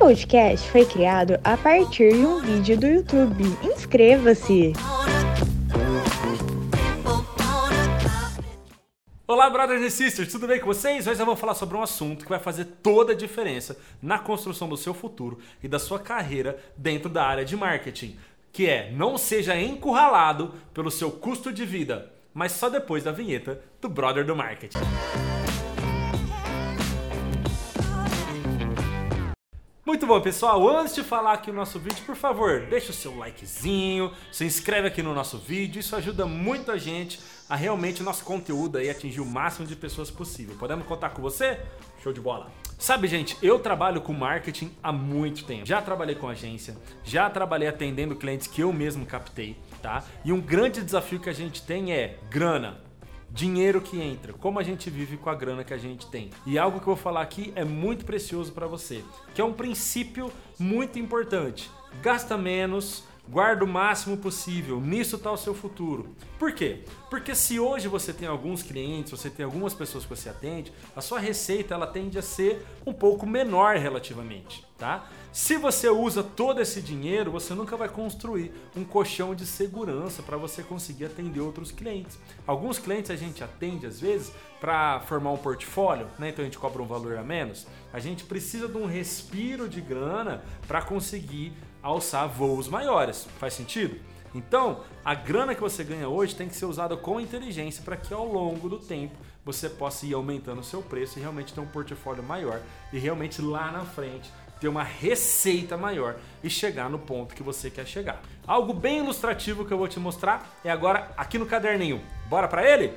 podcast foi criado a partir de um vídeo do YouTube. Inscreva-se! Olá, brothers e sisters, tudo bem com vocês? Hoje eu vou falar sobre um assunto que vai fazer toda a diferença na construção do seu futuro e da sua carreira dentro da área de marketing, que é não seja encurralado pelo seu custo de vida, mas só depois da vinheta do Brother do Marketing. Muito bom, pessoal. Antes de falar aqui o nosso vídeo, por favor, deixa o seu likezinho, se inscreve aqui no nosso vídeo. Isso ajuda muito a gente a realmente o nosso conteúdo aí atingir o máximo de pessoas possível. Podemos contar com você? Show de bola. Sabe, gente, eu trabalho com marketing há muito tempo. Já trabalhei com agência, já trabalhei atendendo clientes que eu mesmo captei, tá? E um grande desafio que a gente tem é grana dinheiro que entra, como a gente vive com a grana que a gente tem. E algo que eu vou falar aqui é muito precioso para você, que é um princípio muito importante. Gasta menos, guarda o máximo possível, nisso está o seu futuro. Por quê? Porque se hoje você tem alguns clientes, você tem algumas pessoas que você atende, a sua receita ela tende a ser um pouco menor relativamente, tá? Se você usa todo esse dinheiro, você nunca vai construir um colchão de segurança para você conseguir atender outros clientes. Alguns clientes a gente atende às vezes para formar um portfólio, né? Então a gente cobra um valor a menos. A gente precisa de um respiro de grana para conseguir alçar voos maiores. Faz sentido? Então, a grana que você ganha hoje tem que ser usada com inteligência para que ao longo do tempo você possa ir aumentando o seu preço e realmente ter um portfólio maior e realmente lá na frente ter uma receita maior e chegar no ponto que você quer chegar. Algo bem ilustrativo que eu vou te mostrar é agora aqui no caderninho. Bora para ele?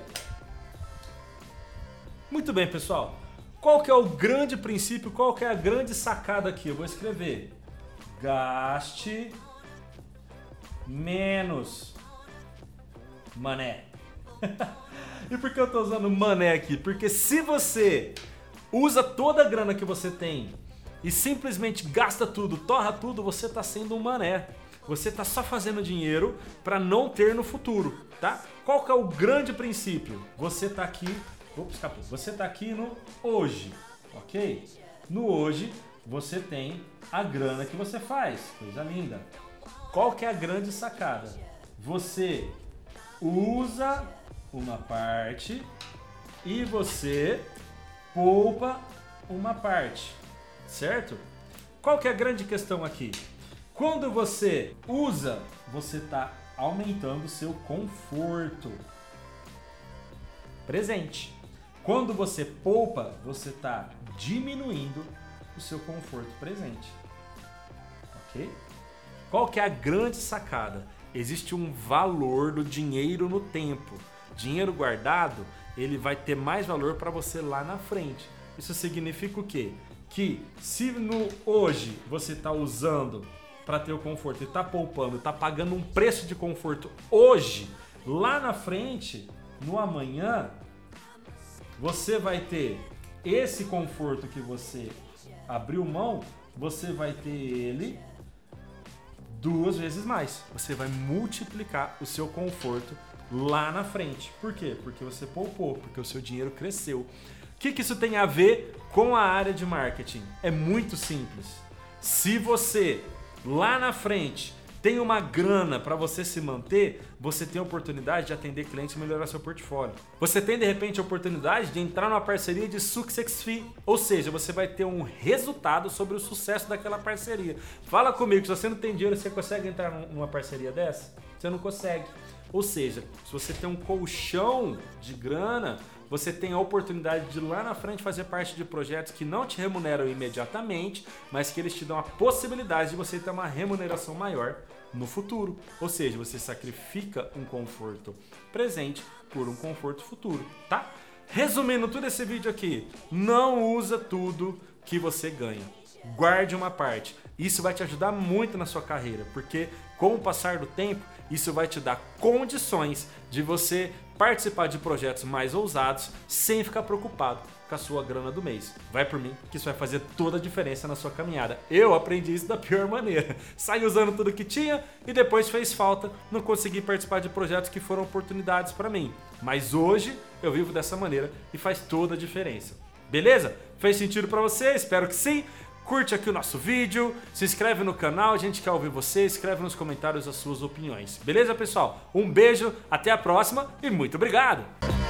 Muito bem, pessoal. Qual que é o grande princípio, qual que é a grande sacada aqui? Eu vou escrever gaste menos mané. e por que eu estou usando mané aqui? Porque se você usa toda a grana que você tem e simplesmente gasta tudo, torra tudo, você está sendo um mané. Você está só fazendo dinheiro para não ter no futuro, tá? Qual que é o grande princípio? Você está aqui, ops, escapou. Você está aqui no hoje, ok? No hoje você tem a grana que você faz. Coisa linda. Qual que é a grande sacada? Você usa uma parte e você poupa uma parte, certo? Qual que é a grande questão aqui? Quando você usa, você está aumentando o seu conforto presente. Quando você poupa, você está diminuindo o seu conforto presente. Ok? Qual que é a grande sacada? Existe um valor do dinheiro no tempo. Dinheiro guardado, ele vai ter mais valor para você lá na frente. Isso significa o quê? Que se no hoje você está usando para ter o conforto e está poupando, está pagando um preço de conforto hoje, lá na frente, no amanhã, você vai ter esse conforto que você abriu mão, você vai ter ele duas vezes mais. Você vai multiplicar o seu conforto lá na frente. Por quê? Porque você poupou, porque o seu dinheiro cresceu. Que, que isso tem a ver com a área de marketing? É muito simples. Se você lá na frente tem uma grana para você se manter, você tem a oportunidade de atender clientes e melhorar seu portfólio. Você tem de repente a oportunidade de entrar numa parceria de success fee, ou seja, você vai ter um resultado sobre o sucesso daquela parceria. Fala comigo, se você não tem dinheiro, você consegue entrar numa parceria dessa? Você não consegue. Ou seja, se você tem um colchão de grana, você tem a oportunidade de lá na frente fazer parte de projetos que não te remuneram imediatamente, mas que eles te dão a possibilidade de você ter uma remuneração maior no futuro. Ou seja, você sacrifica um conforto presente por um conforto futuro, tá? Resumindo tudo esse vídeo aqui, não usa tudo que você ganha. Guarde uma parte. Isso vai te ajudar muito na sua carreira, porque com o passar do tempo, isso vai te dar condições de você participar de projetos mais ousados sem ficar preocupado com a sua grana do mês. Vai por mim que isso vai fazer toda a diferença na sua caminhada. Eu aprendi isso da pior maneira. Saí usando tudo que tinha e depois fez falta, não consegui participar de projetos que foram oportunidades para mim. Mas hoje eu vivo dessa maneira e faz toda a diferença. Beleza? Fez sentido para você? Espero que sim. Curte aqui o nosso vídeo, se inscreve no canal, a gente quer ouvir você, escreve nos comentários as suas opiniões. Beleza, pessoal? Um beijo, até a próxima e muito obrigado!